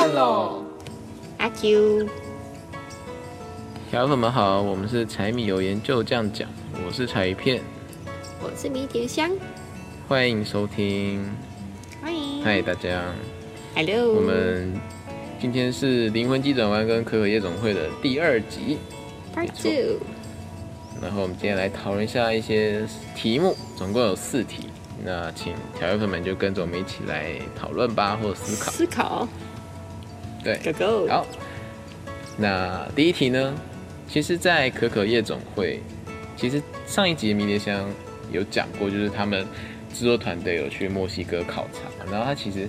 饭喽！阿 Q，小粉们好，我们是柴米油盐就这样讲，我是柴鱼片，我是迷迭香，欢迎收听。欢迎，嗨，大家，Hello，我们今天是灵魂急转弯跟可可夜总会的第二集，Part Two，然后我们今天来讨论一下一些题目，总共有四题。那请小友粉们就跟着我们一起来讨论吧，或者思考。思考对，，Go Go，好，那第一题呢？其实，在可可夜总会，其实上一集迷迭香有讲过，就是他们制作团队有去墨西哥考察，然后它其实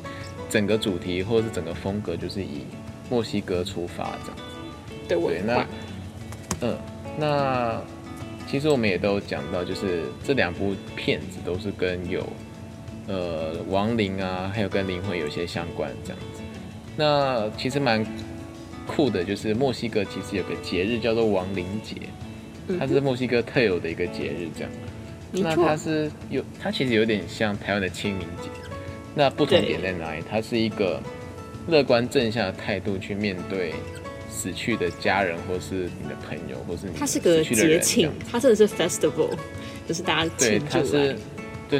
整个主题或者是整个风格就是以墨西哥出发这样。对我对，那嗯，那其实我们也都讲到，就是这两部片子都是跟有呃亡灵啊，还有跟灵魂有些相关这样子。那其实蛮酷的，就是墨西哥其实有个节日叫做亡灵节，它是墨西哥特有的一个节日这样。那它，是有，它其实有点像台湾的清明节。那不同点在哪里？它是一个乐观正向的态度去面对死去的家人，或是你的朋友，或是你它是个节庆它真的是 festival，就是大家对，它是来，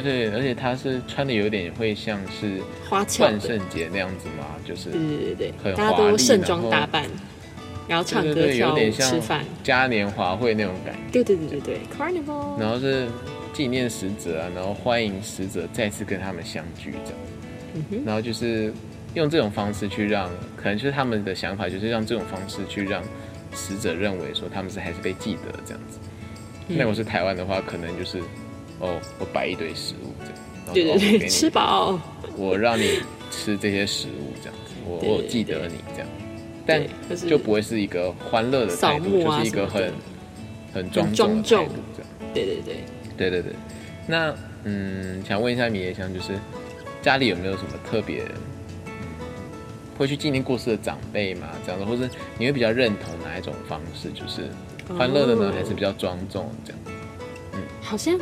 对对，而且他是穿的有点会像是花俏的，万圣节那样子嘛，就是对对对大家华丽都盛装打扮，然后唱对对对，歌有点像吃饭，嘉年华会那种感觉。对对对对对，Carnival，然后是纪念死者啊，然后欢迎死者再次跟他们相聚这样。嗯哼，然后就是用这种方式去让，可能就是他们的想法，就是让这种方式去让死者认为说他们是还是被记得这样子。嗯那我是台湾的话，可能就是哦，我摆一堆食物这样，对对对，吃饱，我让你吃这些食物这样子，我我记得你这样，但就不会是一个欢乐的态度，就是一个很很庄重的态度这样。对对对，对对对，那嗯，想问一下米叶香，就是家里有没有什么特别嗯会去纪念过世的长辈嘛？这样子，或是你会比较认同哪一种方式？就是欢乐的呢，哦还是比较庄重这样？嗯好像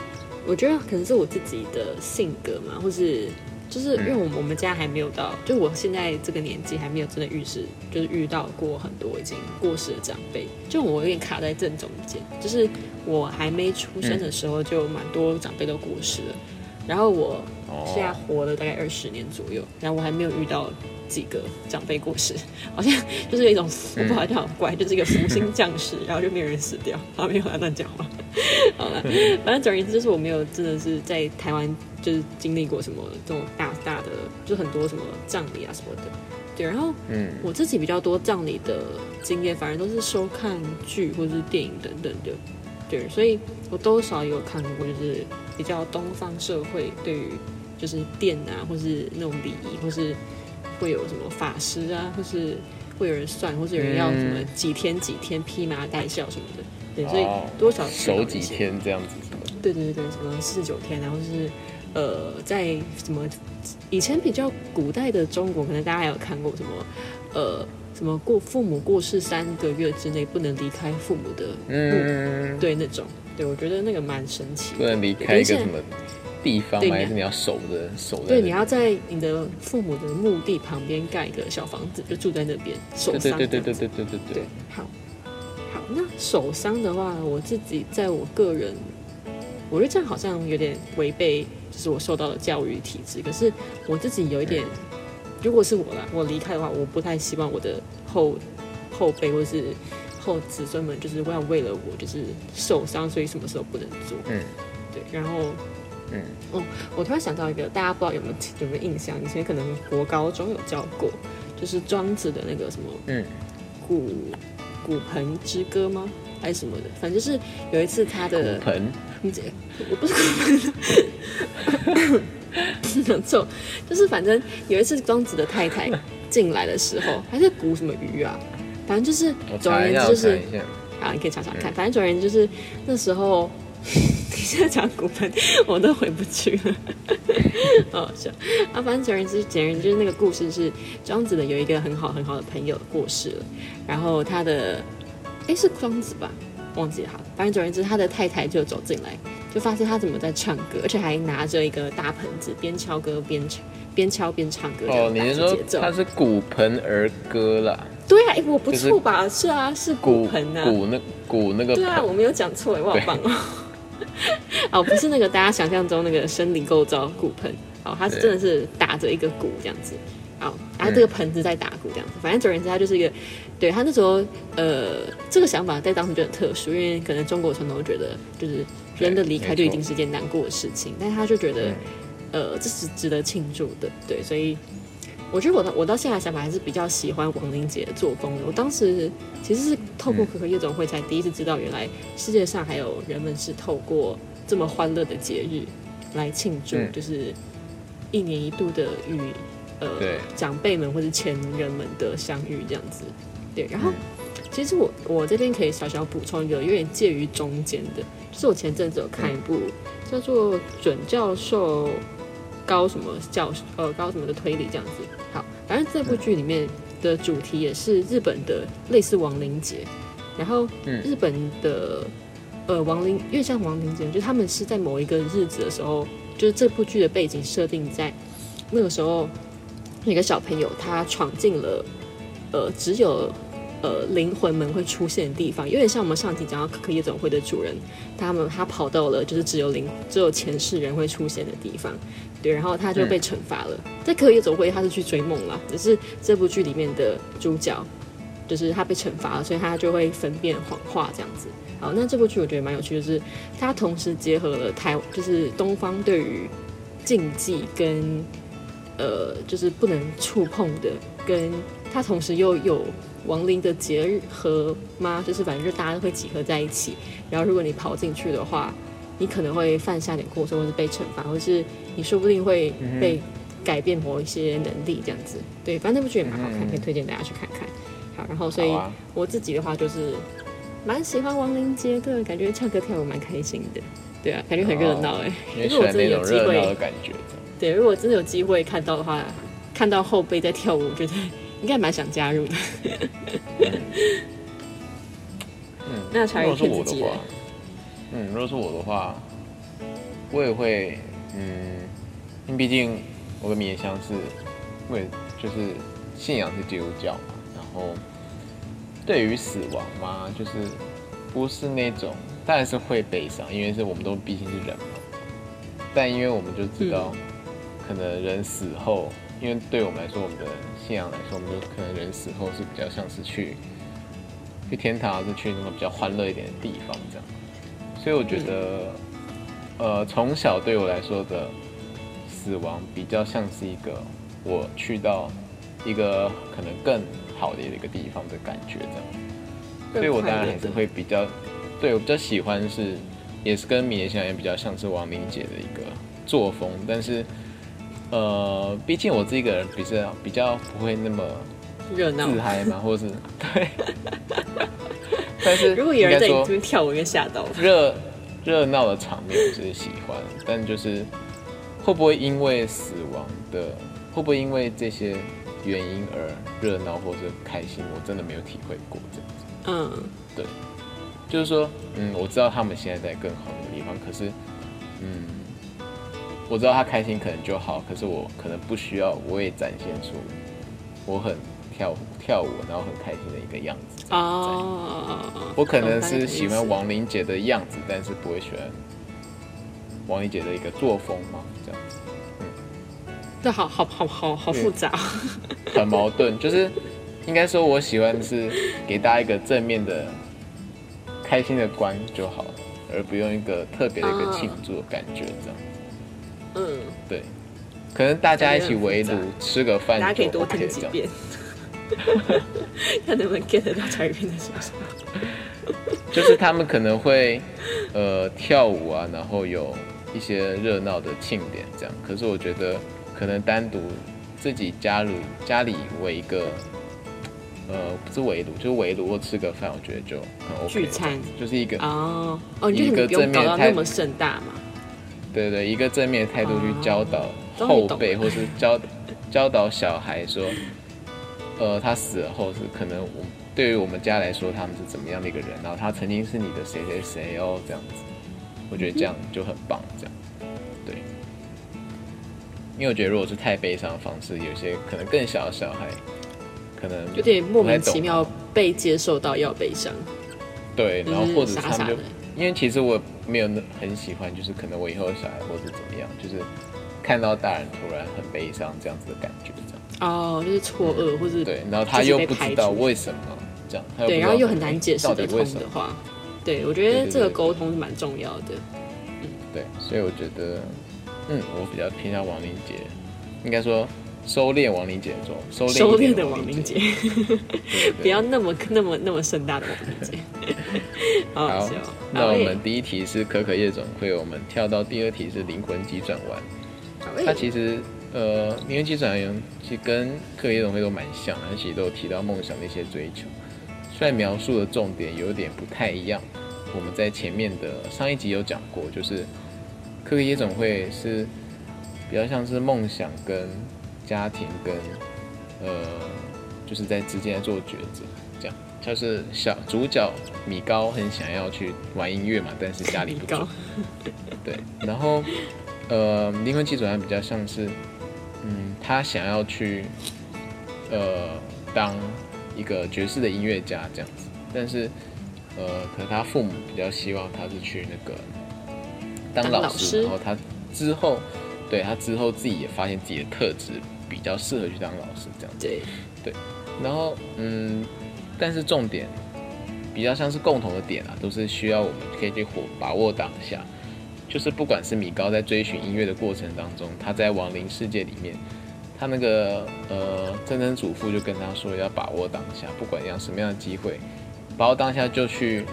我觉得可能是我自己的性格嘛，或是就是因为我们我们家还没有到，就我现在这个年纪还没有真的遇事，就是遇到过很多已经过世的长辈，就我有点卡在正中间，就是我还没出生的时候就蛮多长辈都过世了，然后我现在哦，活了大概二十年左右，然后我还没有遇到几个长辈过世，好像就是有一种 我不好像很怪，就是一个福星降世，然后就没有人死掉，好没有来乱讲话。好了，反正总而言之，就是我没有真的是在台湾就是经历过什么这种大大的，就很多什么葬礼啊什么的。对，然后嗯我自己比较多葬礼的经验，反而都是收看剧或者是电影等等的。对，所以我多少有看过，就是比较东方社会对于就是店啊，或是那种礼仪，或是会有什么法师啊，或是会有人算，或是有人要什么嗯几天几天披麻戴孝什么的。对，所以哦多少守几天这样子什么？对对对对，什么四十九天然后是呃，在什么以前比较古代的中国，可能大家还有看过什么呃什么过父母过世三个月之内不能离开父母的墓，嗯，对那种，对我觉得那个蛮神奇的。不能离开一个什么地方还是你要守着守着对，你要在你的父母的墓地旁边盖一个小房子，就住在那边守对丧对对对对对对对对，好，好，那手伤的话，我自己在我个人，我觉得这样好像有点违背，就是我受到的教育体制。可是我自己有一点，如果是我啦，我离开的话，我不太希望我的后后辈或是后子孙们，就是要为了我就是受伤，所以什么时候不能做。嗯对，然后嗯哦，我突然想到一个，大家不知道有没有有没有印象？以前可能国高中有教过，就是庄子的那个什么嗯骨骨盆之歌吗？还是什么的？反正就是有一次他的骨盆 你这我不是骨盆，讲错，就是反正有一次庄子的太太进来的时候，还是鼓什么鱼啊？反正就是总而言之就是。好，你可以查查看。反正总而言之就是那时候，你现在讲骨盆，我都回不去了，好好笑啊！反正总而言之，简而言之就是那个故事是庄子的有一个很好很好的朋友过世了，然后他的哎是庄子吧，忘记了，好，反正总而言之，他的太太就走进来，就发现他怎么在唱歌，而且还拿着一个大盆子，边敲歌边唱，边敲边唱歌，哦，你是说节奏它是骨盆儿歌啦？对啊，哎，我不就是错吧？是啊，是骨盆啊，骨那骨那个对啊，我没有讲错哎，我好棒哦！哦，不是那个大家想象中那个生理构造骨盆，哦，它是真的是打着一个鼓这样子，哦，然后这个盆子在打鼓这样子，反正总而言之，它就是一个，对他那时候，呃，这个想法在当时就很特殊，因为可能中国传统觉得就是人的离开就一定是件难过的事情，但是他就觉得，呃，这是值得庆祝的，对，所以我觉得我到我到现在想法还是比较喜欢王林杰的作风的。我当时其实是透过可可夜总会才第一次知道，原来世界上还有人们是透过这么欢乐的节日来庆祝，嗯。就是一年一度的与呃长辈们或是前人们的相遇这样子。对，然后、嗯。其实我我这边可以小小补充一个有点介于中间的，就是我前阵子有看一部叫做《准教授高什么教呃高什么的推理》这样子。好，反正这部剧里面的主题也是日本的类似亡灵节，然后嗯日本的呃亡灵，因为像亡灵节，就是他们是在某一个日子的时候，就是这部剧的背景设定在那个时候，有一个小朋友他闯进了呃只有呃灵魂们会出现的地方，有点像我们上集讲到可可夜总会的主人，他们他跑到了就是只有灵只有前世人会出现的地方，对，然后他就被惩罚了。在可可夜总会他是去追梦啦，只是这部剧里面的主角就是他被惩罚了，所以他就会分辨谎话这样子。好，那这部剧我觉得蛮有趣，就是它同时结合了台，就是东方对于禁忌跟呃，就是不能触碰的，跟它同时又有亡灵的节日和吗？就是反正就大家都会集合在一起，然后如果你跑进去的话，你可能会犯下点过错，或是被惩罚，或是你说不定会被改变某一些能力这样子。对，反正那部剧也蛮好看，嗯可以推荐大家去看看。好，然后所以我自己的话就是蛮喜欢亡灵节的，感觉唱歌跳舞蛮开心的。对啊，感觉很热闹哎。如果真的有机会。对，如果真的有机会看到的话，看到后辈在跳舞，我觉得应该蛮想加入的。嗯，那如果是我的话，嗯，如果是我的话，我也会，嗯，因为毕竟我跟米香是，为就是信仰是基督教嘛，然后对于死亡嘛，就是不是那种，当然是会悲伤，因为是我们都毕竟是人嘛，但因为我们就知道，可能人死后，因为对我们来说，我们的信仰来说，我们就可能人死后是比较像是去去天堂，还是去那种比较欢乐一点的地方这样。所以我觉得，呃，从小对我来说的死亡比较像是一个我去到一个可能更好的一个地方的感觉这样。所以我当然还是会比较，对我比较喜欢是，也是跟米野香也比较像是王明姐的一个作风，但是，呃，毕竟我这个人比较比较不会那么热闹。自嗨嘛，或者是 对，但是如果有人在你这边跳我，应该吓到吧。热热闹的场面我是喜欢，但就是会不会因为死亡的，会不会因为这些原因而热闹或者开心，我真的没有体会过这样子。嗯，对就是说，嗯，我知道他们现在在更好的地方，可是，嗯，我知道他开心可能就好，可是我可能不需要，我也展现出我很跳舞跳舞，然后很开心的一个样子。哦，我可能是喜欢王林杰的样子，但是不会喜欢王林杰的一个作风嘛，这样子这好好好好好复杂。很矛盾。就是应该说，我喜欢的是给大家一个正面的、开心的观就好了，而不用一个特别的一个啊庆祝的感觉这样。嗯，对，可能大家一起围炉吃个饭大家可以多。听几遍，看能不能 get 到查理片在说什么。就是他们可能会呃跳舞啊，然后有一些热闹的庆典这样。可是我觉得可能单独自己加入家里围一个呃不是围炉，就是围炉或吃个饭，我觉得就很 OK 聚餐就是一个哦哦，你就是你不用搞到那么盛大嘛。对对一个正面的态度去教导后辈，或是教教导小孩说，呃，他死了后是可能我对于我们家来说，他们是怎么样的一个人，然后他曾经是你的谁谁谁哦，这样子。我觉得这样就很棒，这样，对。因为我觉得如果是太悲伤的方式，有些可能更小的小孩，可能有点莫名其妙被接受到要悲伤，对，然后或者他们就因为其实我没有那很喜欢，就是可能我以后的小孩或者怎么样，就是看到大人突然很悲伤这样子的感觉，这样。哦，就是错愕或是对，然后他又不知道为什么这样，他又对，然后又很说难解释到得通底为什么的。话，对我觉得这个沟通是蛮重要的。对，所以我觉得，嗯，我比较偏向王林杰，应该说收敛亡灵节中，收敛收一点敛的亡灵节，对对 不要那么那么那么盛大的亡灵节，好 好好笑。，那我们第一题是可可夜总会，我们跳到第二题是灵魂急转弯。它其实呃，灵魂急转弯其实跟可可夜总会都蛮像的，它其实都有提到梦想的一些追求，虽然描述的重点有点不太一样。我们在前面的上一集有讲过，就是可可夜总会是比较像是梦想跟家庭跟呃，就是在之间做抉择。就是小主角米高很想要去玩音乐嘛，但是家里不准。高，对，然后呃，灵魂急转弯比较像是，嗯，他想要去呃当一个爵士的音乐家这样子，但是呃，可能他父母比较希望他是去那个当当老师，老师。然后他之后对他之后自己也发现自己的特质比较适合去当老师这样子。对。对，然后嗯，但是重点比较像是共同的点啊，都是需要我们可以去活把握当下。就是不管是米高在追寻音乐的过程当中，他在亡灵世界里面，他那个呃曾曾祖父就跟他说要把握当下，不管样什么样的机会，把握当下就去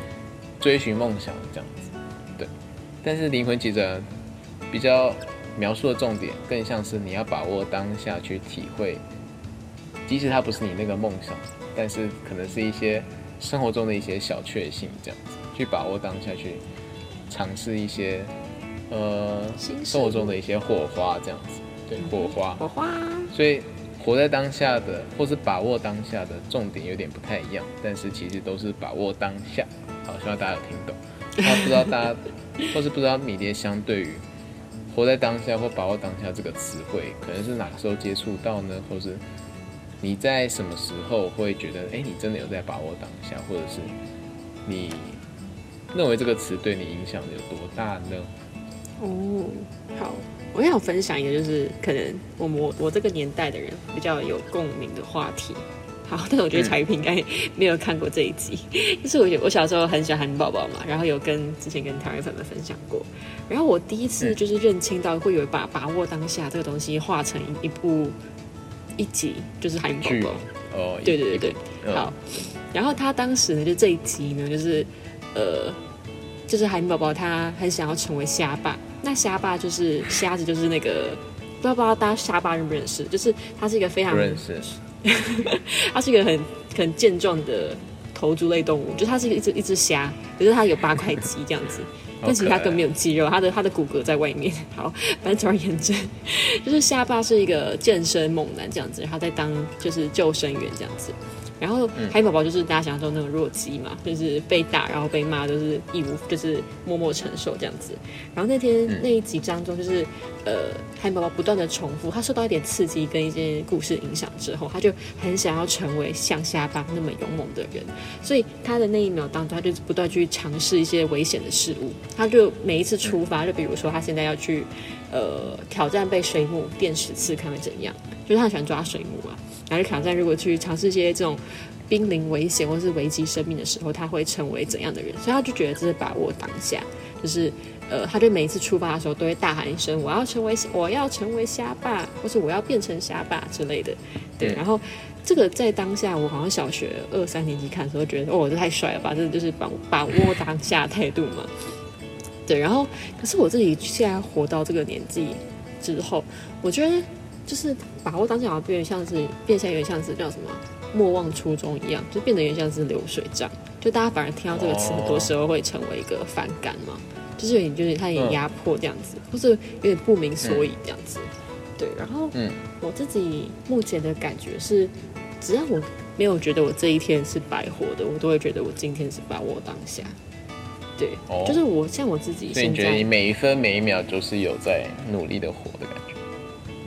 追寻梦想这样子。对，但是灵魂急转弯比较描述的重点，更像是你要把握当下去体会即使它不是你那个梦想，但是可能是一些生活中的一些小确幸，这样子去把握当下，去尝试一些呃生活中的一些火花，这样子，对火花。火花，所以活在当下的，或是把握当下的重点有点不太一样，但是其实都是把握当下。好，希望大家有听懂。那不知道大家，或是不知道米蝶相对于活在当下或把握当下这个词汇，可能是哪个时候接触到呢？或是你在什么时候会觉得，哎、你真的有在把握当下，或者是你认为这个词对你影响有多大呢？哦，好，我想分享一个，就是可能我们我我这个年代的人比较有共鸣的话题。好，但是我觉得嗯柴玉平应该没有看过这一集，就是我我小时候很喜欢韩宝宝嘛，然后有跟之前跟台湾粉们分享过，然后我第一次嗯就是认清到会有把把握当下这个东西化成一一部一集，就是韩宝剧。宝，哦，对对对对，嗯。好，然后他当时呢，就这一集呢，就是呃，就是海绵宝宝他很想要成为虾爸，那虾爸就是虾子，就是那个不知道不知道大家虾爸认不认识？就是他是一个非常不认识，他是一个很很健壮的头足类动物，就它是一只一只虾，可是它有八块肌这样子，但其实它根本没有肌肉，它的它的骨骼在外面。好，反正总而言之，就是下巴是一个健身猛男这样子，然后在当就是救生员这样子。然后海绵宝宝就是大家想象中那种弱鸡嘛，就是被打然后被骂都是义无，就是默默承受这样子。然后那天、嗯那一集当中，就是呃海绵宝宝不断的重复，他受到一点刺激跟一些故事影响之后，他就很想要成为像虾爸那么勇猛的人，所以他的那一秒当中，他就不断去尝试一些危险的事物。他就每一次出发，就比如说他现在要去呃挑战被水母电十次看会怎样，就是他很喜欢抓水母啊，然后就挑战如果去尝试一些这种。濒临危险或是危及生命的时候，他会成为怎样的人？所以他就觉得这是把握当下，就是呃，他就每一次出发的时候都会大喊一声：“我要成为我要成为虾爸，或是我要变成虾爸之类的。”对，嗯然后这个在当下，我好像小学二三年级看的时候，觉得哦，这太帅了吧，这就是把把握当下的态度嘛。对，然后可是我自己现在活到这个年纪之后，我觉得就是把握当下，好像变得像是变相有点像是叫什么莫忘初衷一样，就变得有点像是流水账。就大家反而听到这个词，哦很多时候会成为一个反感嘛，就是有点就是它有点压迫这样子，或是有点不明所以这样子。对，然后嗯我自己目前的感觉是，只要我没有觉得我这一天是白活的，我都会觉得我今天是把握当下。对，哦就是我像我自己现所以你觉得你在，每一分每一秒都是有在努力的活的感觉？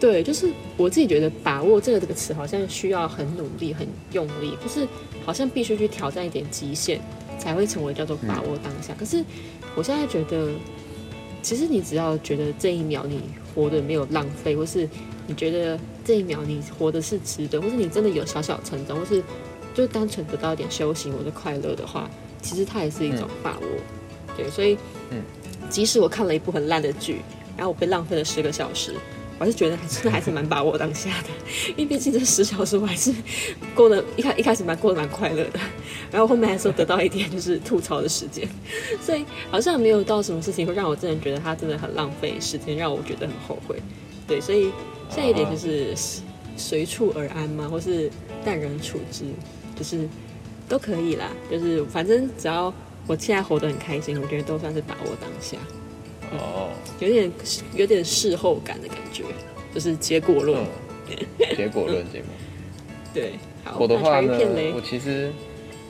对，就是我自己觉得把握这个这个词好像需要很努力、很用力，就是好像必须去挑战一点极限，才会成为叫做把握当下。可是我现在觉得，其实你只要觉得这一秒你活的没有浪费，或是你觉得这一秒你活的是值得，或是你真的有小小成长，或是就单纯得到一点休息或者快乐的话，其实它也是一种把握。对，所以，嗯，即使我看了一部很烂的剧，然后我被浪费了十个小时，我是觉得真的还是蛮把握当下的，因为毕竟这十小时我还是过得一开一开始蛮过得蛮快乐的，然后后面还是得到一点就是吐槽的时间，所以好像没有到什么事情会让我真的觉得它真的很浪费时间，让我觉得很后悔。对，所以现在有点就是随处而安嘛，或是淡然处之，就是都可以啦。就是反正只要我现在活得很开心，我觉得都算是把握当下，哦，有点有点事后感的感觉，就是结果论。嗯，结果论节目。对，好，我的那话呢我其实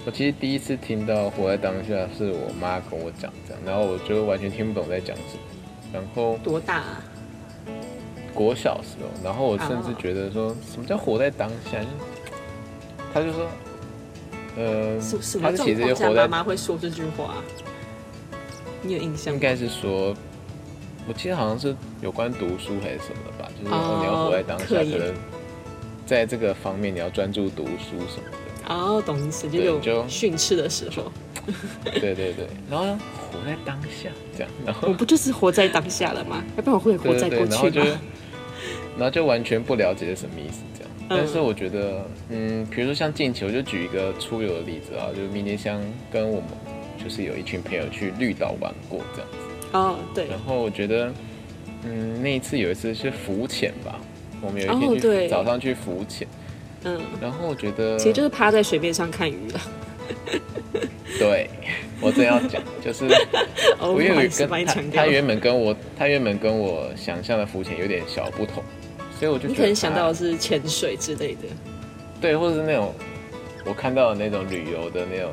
我其实第一次听到活在当下是我妈跟我讲这样，然后我就完全听不懂在讲什么。然后多大、啊？国小时候，然后我甚至哦觉得说什么叫活在当下，就是他就说，呃他其实就活在状况下妈妈会说这句话？你有印象吗？应该是说，我记得好像是有关读书还是什么的吧，就是说哦你要活在当下，可能在这个方面你要专注读书什么的。哦，懂意思，就对有就训斥的时候，对对对，然后活在当下这样，然后我不就是活在当下了吗？要不然我会活在对对对，过去然后就？然后就完全不了解是什么意思这样。嗯但是我觉得，嗯，比如说像近期，我就举一个出游的例子啊，就是明年香跟我们就是有一群朋友去绿岛玩过这样子。哦，对，然后我觉得，嗯，那一次有一次是浮潜吧，我们有一天去、早上去浮潜，嗯，然后我觉得，其实就是趴在水面上看鱼了。对我真要讲，就是哦，我因为跟他。原本跟我他原本跟我想象的浮潜有点小不同，所以我就觉得你可能想到的是潜水之类的。对，或者是那种我看到的那种旅游的那种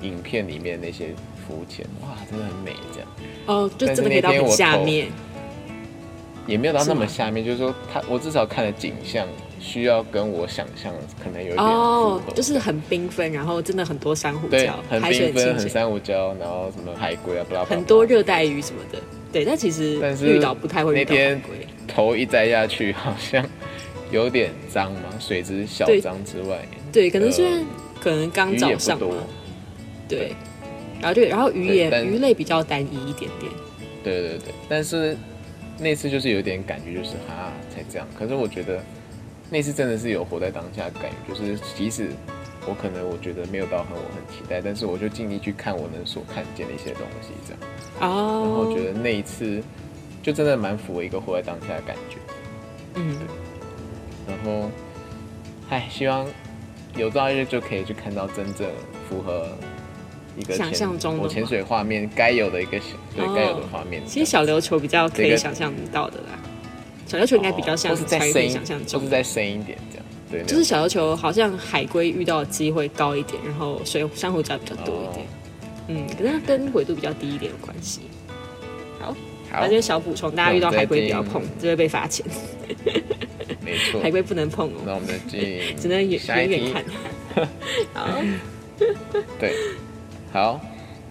影片里面那些浮潜，哇，真的很美，这样。哦，就真的可以到很下面。也没有到那么下面，就是说他我至少看的景象需要跟我想象可能有一点哦，就是很缤纷，然后真的很多珊瑚礁，，很缤纷，很，珊瑚礁，然后什么海龟啊，不拉巴拉很多热带鱼什么的。对，但其实但是绿岛不太会遇到海那天龟。头一摘下去，好像有点脏嘛，水质小对。脏之外，对，可能是因为呃可能刚早上嘛，，对，然后对，然后鱼也鱼类比较单一一点点。对对对，但是那次就是有点感觉，就是哈才这样。可是我觉得那次真的是有活在当下的感觉，就是即使我可能我觉得没有到很我很期待，但是我就尽力去看我能所看见的一些东西，这样。哦然后哦，觉得那一次就真的蛮符合一个活在当下的感觉。嗯，然后，唉，希望有朝一日就可以去看到真正符合一个想象中的我潜水画面该有的一个对哦该有的画面。其实小琉球比较可以想象到的啦。小琉球应该比较像是再才可以深，想象中是再深一点这样。对，就是小琉球好像海龟遇到的机会高一点，然后水珊瑚礁比较多一点。哦嗯，可是它跟纬度比较低一点有关系。好，好那，边小补充，大家遇到海龟不要碰，就会被罚钱。没错。海龟不能碰哦，那我们进只能远远远看。好，对，好，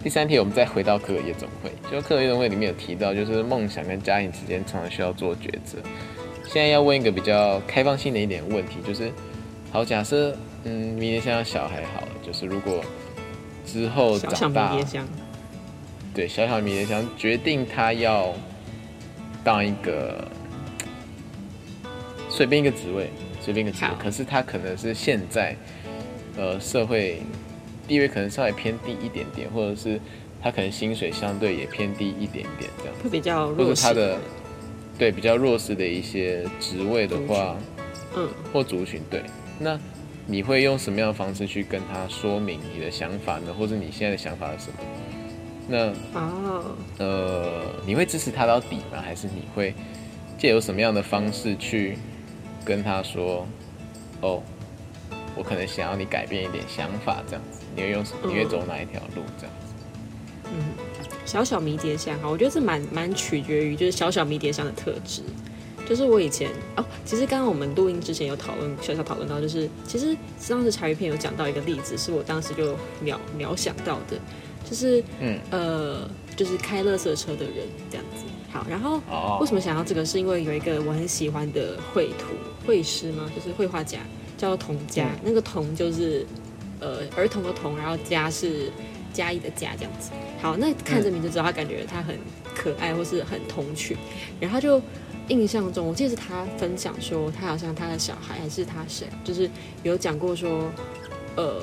第三题我们再回到科尔夜总会，就科尔夜总会里面有提到，就是梦想跟家庭之间常常需要做抉择。现在要问一个比较开放性的一点问题，就是，好，假设嗯，明年像要小孩好了，就是如果之后长大，对，小小迷迭香决定他要当一个随便一个职位，随便一个职位，可是他可能是现在呃社会地位可能稍微偏低一点点，或者是他可能薪水相对也偏低一点点这样，会比较弱势者他的对比较弱势的一些职位的话，嗯，或族群对，那你会用什么样的方式去跟他说明你的想法呢？或者你现在的想法是什么？那哦，呃，你会支持他到底吗？还是你会借由什么样的方式去跟他说，哦，我可能想要你改变一点想法，这样子，你会用什么？你会走哪一条路？这样子？嗯小小迷迭香哈，我觉得是蛮蛮取决于就是小小迷迭香的特质。就是我以前哦，其实刚刚我们录音之前有讨论，小小讨论到，就是其实当时茶余片有讲到一个例子，是我当时就秒秒想到的，就是嗯呃，就是开乐色车的人这样子。好，然后哦为什么想到这个？是因为有一个我很喜欢的绘图绘师吗，就是绘画家，叫童家。嗯那个童就是呃儿童的童，然后家是家义的家这样子。好，那看这名字知道他感觉他很可爱或是很童趣，然后他就印象中，我记得是他分享说，他好像他的小孩还是他谁啊，就是有讲过说。呃，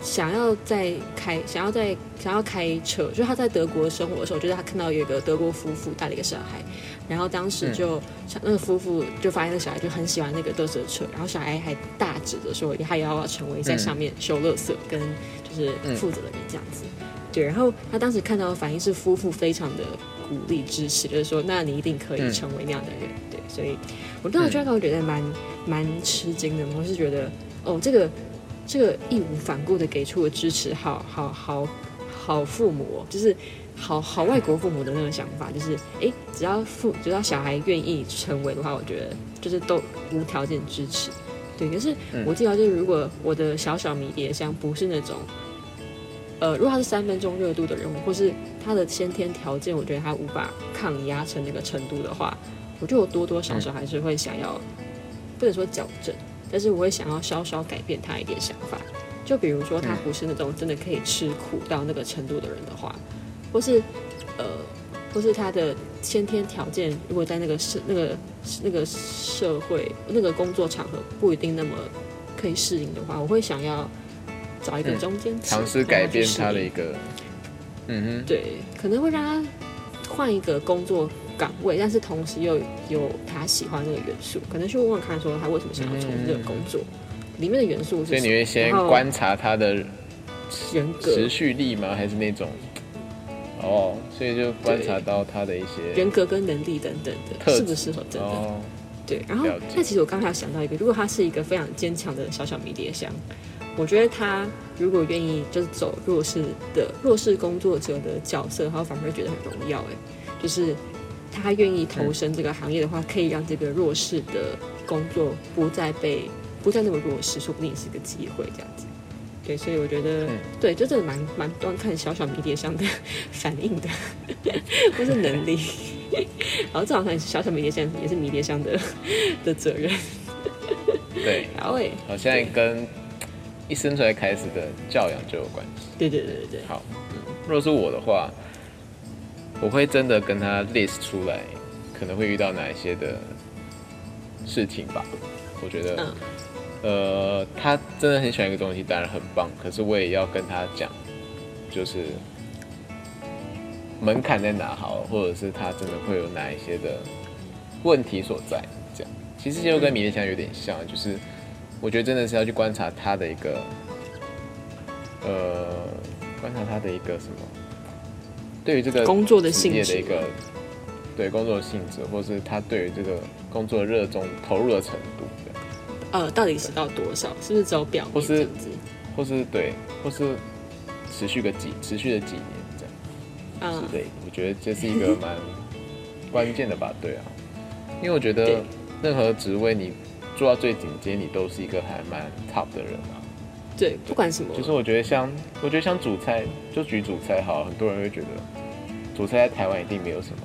想要在开，想要在想要开车，就是他在德国生活的时候，就是他看到有一个德国夫妇带了一个小孩，然后当时就、那个夫妇就发现那小孩就很喜欢那个乐色车，然后小孩还大指着说他也要成为在上面修乐色跟就是负责的人这样子。对，然后他当时看到的反应是夫妇非常的鼓励支持，就是说那你一定可以成为那样的人。对，所以我当时就我觉得蛮蛮吃惊的，我是觉得哦这个。这个义无反顾的给出的支持，好好好好父母、哦，就是好好外国父母的那种想法，就是哎，只要父只要小孩愿意成为的话，我觉得就是都无条件支持。对，可是我记得就是如果我的小小迷迭香不是那种，呃，如果他是三分钟热度的人物，或是他的先天条件，我觉得他无法抗压成那个程度的话，我觉得我多多少少还是会想要，不能说矫正。但是我会想要稍稍改变他一点想法，就比如说他不是那种真的可以吃苦到那个程度的人的话，或是呃，或是他的先天条件如果在那个社那个那个社会那个工作场合不一定那么可以适应的话，我会想要找一个中间值尝试改变他的一个，嗯哼，对，可能会让他换一个工作岗位，但是同时又有他喜欢那个元素，可能去问问看，说他为什么想要从事这个工作，里面的元素是所以你会先然后观察他的人格持续力吗？还是那种？哦，所以就观察到他的一些人格跟能力等等的，质适不适合真的？哦，对，然后了解那其实我刚才有想到一个，如果他是一个非常坚强的小小迷迭香，我觉得他如果愿意就是走弱势的弱势工作者的角色，他反而会觉得很荣耀。哎，就是他愿意投身这个行业的话，可以让这个弱势的工作不再被不再那么弱势，说不定也是个机会这样子。对，所以我觉得，嗯对，就真的蛮蛮端看小小迷迭香的反应的，或是能力。然后这好像小小迷迭香也是迷迭香的的责任。对，然后诶，好像跟一生出来开始的教养就有关系。对对对对对，好，如果是我的话，我会真的跟他 list 出来，可能会遇到哪一些的事情吧。我觉得，嗯呃，他真的很喜欢一个东西，当然很棒。可是我也要跟他讲，就是门槛在哪好，或者是他真的会有哪一些的问题所在。这样，其实就跟迷迭香有点像，就是我觉得真的是要去观察他的一个，呃，观察他的一个什么，对于这个工作的性质业的一个，对工作的性质，或是他对于这个工作的热衷投入的程度，这样呃，到底是到多少？是不是只有表或是面这样子？或是对，或是持续个几持续的几年这样嗯之，类的，我觉得这是一个蛮关键的吧，对啊，因为我觉得任何职位你做到最顶尖，你都是一个还蛮 top 的人啊。对，不管什么，就是我觉得像，我觉得像主菜，就举主菜好，很多人会觉得主菜在台湾一定没有什么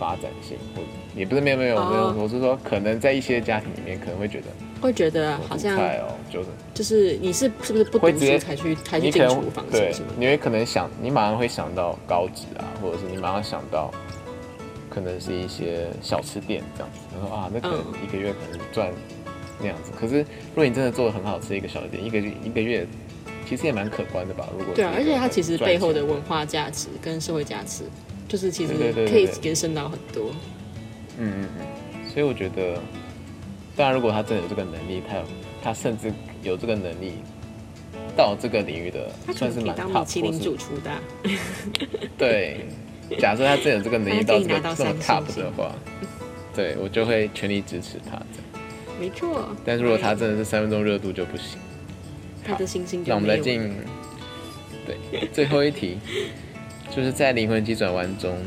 发展性，或者也不是没有没有没有，哦。我是说可能在一些家庭里面可能会觉得会觉得好像菜哦，就是就是你是是不是不读会直接书才去才去你可能进厨房什对么什么，？你会可能想，你马上会想到高职啊，或者是你马上想到可能是一些小吃店这样子，然后啊，那可能嗯。一个月可能赚那样子。可是如果你真的做的很好吃一个小吃店，一个月一个月其实也蛮可观的吧？如果对啊，而且它其实背后的文化价值跟社会价值，就是其实可以对延伸到很多。嗯嗯嗯，所以我觉得，当然如果他真的有这个能力，他有他甚至有这个能力到这个领域的，他算是当米其林主厨的啊、对，假设他真的有这个能力 到这么三 top 的话，对我就会全力支持他这样。没错。但是如果他真的是三分钟热度就不行。他的星星就那我们来没有了进对最后一题，就是在灵魂急转弯中，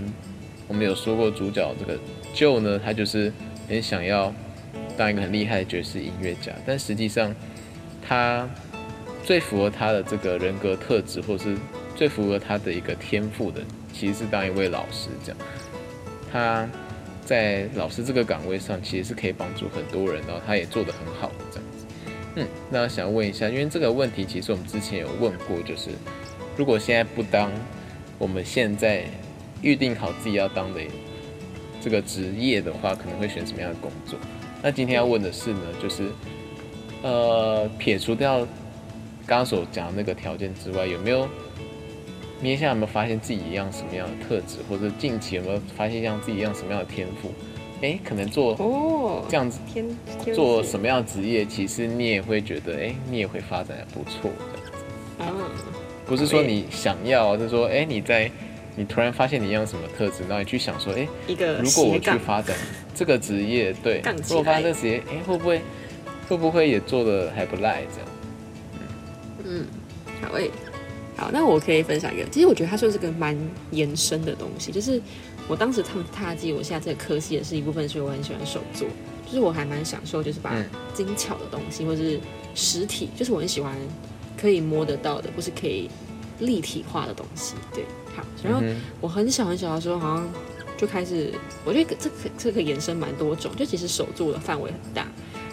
我们有说过主角这个 Joe 呢，他就是很想要当一个很厉害的爵士音乐家，但实际上他最符合他的这个人格特质，或是最符合他的一个天赋的，其实是当一位老师。这样，他在老师这个岗位上，其实是可以帮助很多人，然后他也做得很好的这样子。嗯，那想问一下，因为这个问题其实我们之前有问过，就是如果现在不当我们现在预定好自己要当的这个职业的话，可能会选什么样的工作？那今天要问的是呢，就是呃，撇除掉刚刚所讲的那个条件之外，有没有你现在有没有发现自己一样什么样的特质，或者近期有没有发现像自己一样什么样的天赋？哎，可能做哦这样子天天做什么样的职业，其实你也会觉得，哎，你也会发展的不错这样子。啊？不是说你想要，是说，哎，你在你突然发现你一样什么特质，然后你去想说，哎，一个如果我去发展这个职业，对，如果发展来这个职业，哎，会不会会不会也做的还不赖这样？嗯，好诶、好，那我可以分享一个，其实我觉得它算是个蛮延伸的东西，就是我当时踏踏进我现在这个科系也是一部分，所以我很喜欢手作，就是我还蛮享受，就是把嗯精巧的东西或是实体，就是我很喜欢可以摸得到的，或是可以立体化的东西。对，好，然后嗯我很小很小的时候，好像就开始，我觉得这可这可以延伸蛮多种，就其实手做的范围很大。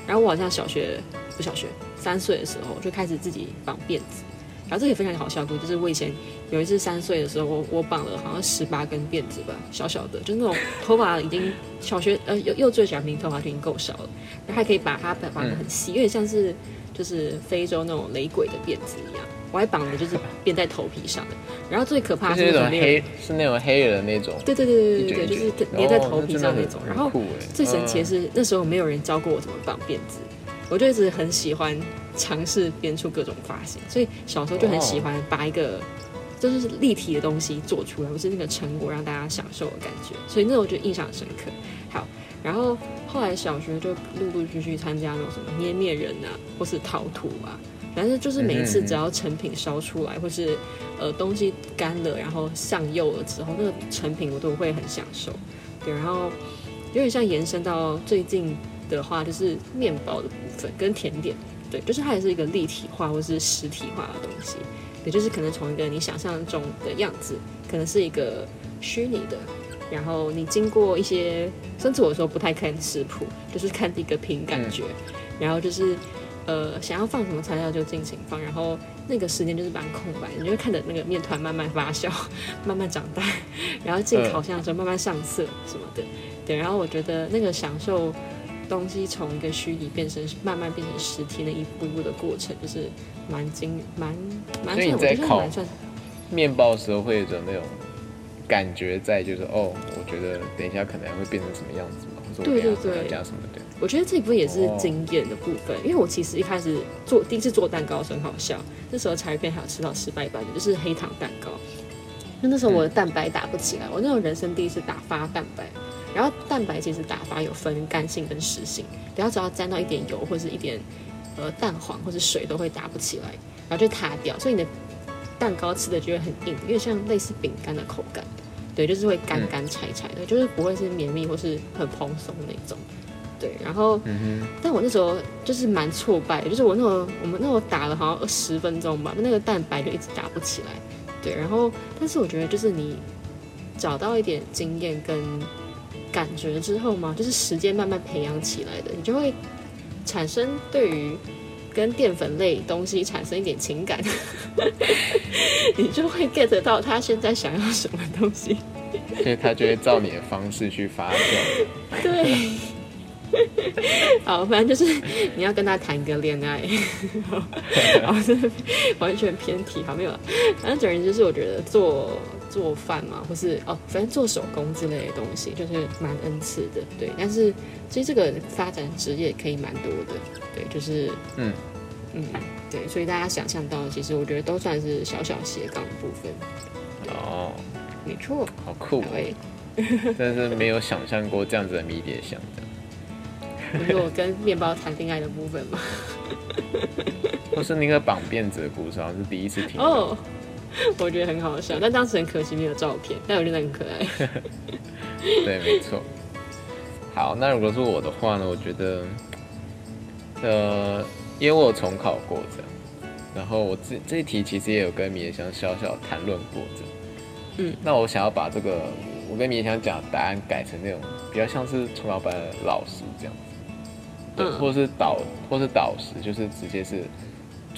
然后我好像小学不小学三岁的时候就开始自己绑辫子，然后这个也非常好笑过，就是我以前有一次三岁的时候，我我绑了好像十八根辫子吧，小小的，就是那种 头发已经小学呃幼幼稚小明头发就已经够少了，然后还可以把它绑绑得很细，有点像是就是非洲那种雷鬼的辫子一样。我还绑的就是编在头皮上的，然后最可怕就是那种黑，是那种黑人的那种，对对对对对对，就是卷粘在哦头皮上那种。然后最神奇的嗯是，那时候没有人教过我怎么绑辫子，我就一直很喜欢尝试编出各种发型，所以小时候就很喜欢把一个就是立体的东西做出来，或是那个成果让大家享受的感觉，所以那我就印象深刻。好，然后后来小学就陆陆续续参加那种什么捏面人啊，或是陶土啊。反正就是每一次只要成品烧出来，或是呃东西干了，然后上釉了之后，那个成品我都会很享受。对，然后有点像延伸到最近的话，就是面包的部分跟甜点，对，就是它也是一个立体化或是实体化的东西，也就是可能从一个你想象中的样子，可能是一个虚拟的，然后你经过一些，甚至我说不太看食谱，就是看一个凭感觉，然后就是。呃，想要放什么材料就尽情放，然后那个时间就是蛮空白，你就会看着那个面团慢慢发酵，慢慢长大，然后进嗯烤箱的时候慢慢上色什么的。对，然后我觉得那个享受东西从一个虚拟变成慢慢变成实体的一步一步的过程，就是蛮惊蛮蛮所以算我觉得你在烤蛮算面包的时候会有种那种感觉在，就是哦，我觉得等一下可能会变成什么样子嘛，或者我对等一下可能对对要加什么的。我觉得这一部分也是经验的部分，因为我其实一开始做第一次做蛋糕的时候很好笑，那时候茶余片还有吃到失败版的，就是黑糖蛋糕。那那时候我的蛋白打不起来，我那种人生第一次打发蛋白。然后蛋白其实打发有分干性跟湿性，然后只要沾到一点油或者是一点呃蛋黄或者水都会打不起来，然后就塌掉，所以你的蛋糕吃的就会很硬，因为像类似饼干的口感。对，就是会干干柴柴的，就是不会是绵密或是很蓬松那种。对，然后，嗯但我那时候就是蛮挫败的，就是我那时候我们那时候打了好像十分钟吧，那个蛋白就一直打不起来。对，然后，但是我觉得就是你找到一点经验跟感觉之后嘛，就是时间慢慢培养起来的，你就会产生对于跟淀粉类东西产生一点情感，你就会 get 到他现在想要什么东西。哼，所以他就会照你的方式去发酵。对，好，反正就是你要跟他谈个恋爱，然后是完全偏题，好没有了。反正总而言之，就是我觉得做做饭嘛，或是哦，反正做手工之类的东西，就是蛮恩赐的，对。但是其实这个发展职业可以蛮多的，对，就是嗯嗯，对，所以大家想象到的，其实我觉得都算是小小斜杠的部分，哦，没错。好酷、哦，对，但是没有想象过这样子的迷迭香这样。你我跟面包谈恋爱的部分嘛。或是那个绑辫子的故事，好像是第一次听到。哦，我觉得很好笑，但当时很可惜没有照片，但我觉得很可爱。对，没错。好，那如果是我的话呢？我觉得，呃，因为我有重考过这样，然后我这这一题其实也有跟米野香小小谈论过这样。嗯，那我想要把这个我跟米野香讲的答案改成那种比较像是重考班的老师这样子，对，嗯或是导或是导师，就是直接是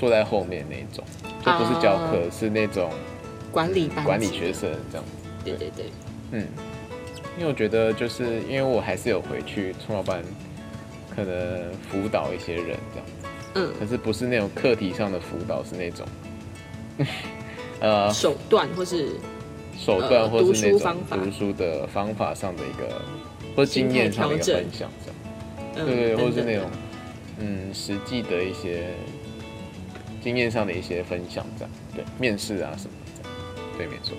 坐在后面那一种，就不是教课，哦是那种管理班管理学生这样。子。对对。对，嗯，因为我觉得就是因为我还是有回去冲老班，可能辅导一些人这样。子，嗯，可是不是那种课题上的辅导，是那种，呃，手段或是手段呃或是那读书种方法。读书的方法上的一个，或者经验上的一个分享这样。嗯，对对，或者是那种嗯实际的一些经验上的一些分享，这样对面试啊什么的，对，没错。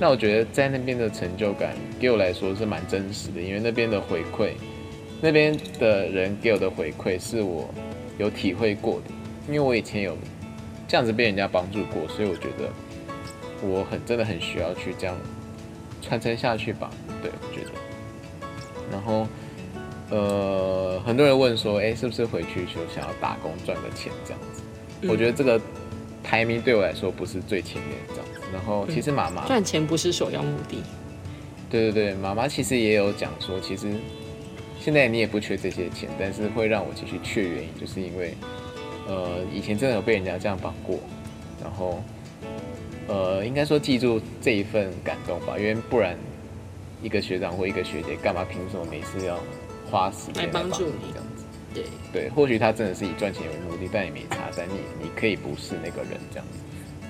那我觉得在那边的成就感，给我来说是蛮真实的，因为那边的回馈，那边的人给我的回馈是我有体会过的，因为我以前有这样子被人家帮助过，所以我觉得我很真的很需要去这样传承下去吧。对，我觉得。然后，呃，很多人问说，哎、是不是回去就想要打工赚个钱这样子？嗯我觉得这个排名对我来说不是最前面这样子。然后，其实妈妈，赚钱不是首要目的。对对对，妈妈其实也有讲说，其实现在你也不缺这些钱，但是会让我继续缺原因，就是因为，呃，以前真的有被人家这样绑过，然后，呃，应该说记住这一份感动吧，因为不然一个学长或一个学姐干嘛凭什么每次要花时间来帮助你你这样子？对，对，或许他真的是以赚钱为目的，但也没差，但你你可以不是那个人这样子，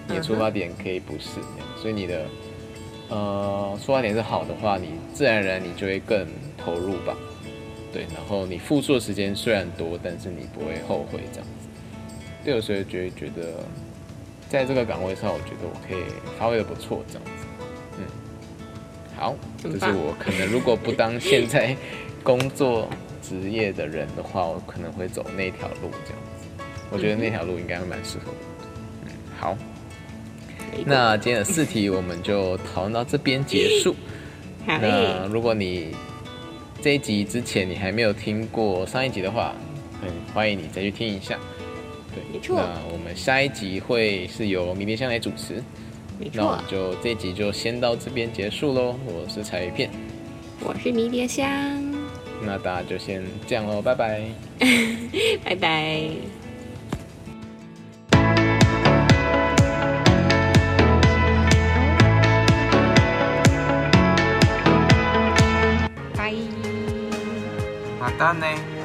你的出发点可以不是那样，所以你的呃出发点是好的话，你自然而然你就会更投入吧，对，然后你付出的时间虽然多，但是你不会后悔这样子。对，有时候觉得觉得在这个岗位上，我觉得我可以发挥的不错这样子，嗯，好，这是我可能如果不当现在工作职业的人的话，我可能会走那条路这样子。我觉得那条路应该会蛮适合我的。嗯，好，那今天的四题我们就讨论到这边结束。好那，如果你这一集之前你还没有听过上一集的话，很欢迎你再去听一下。对，没错那我们下一集会是由迷迭香来主持，没错那我们，就这一集就先到这边结束喽。我是彩鱼片，我是迷迭香，那大家就先这样喽，拜拜。拜拜。拜。またね。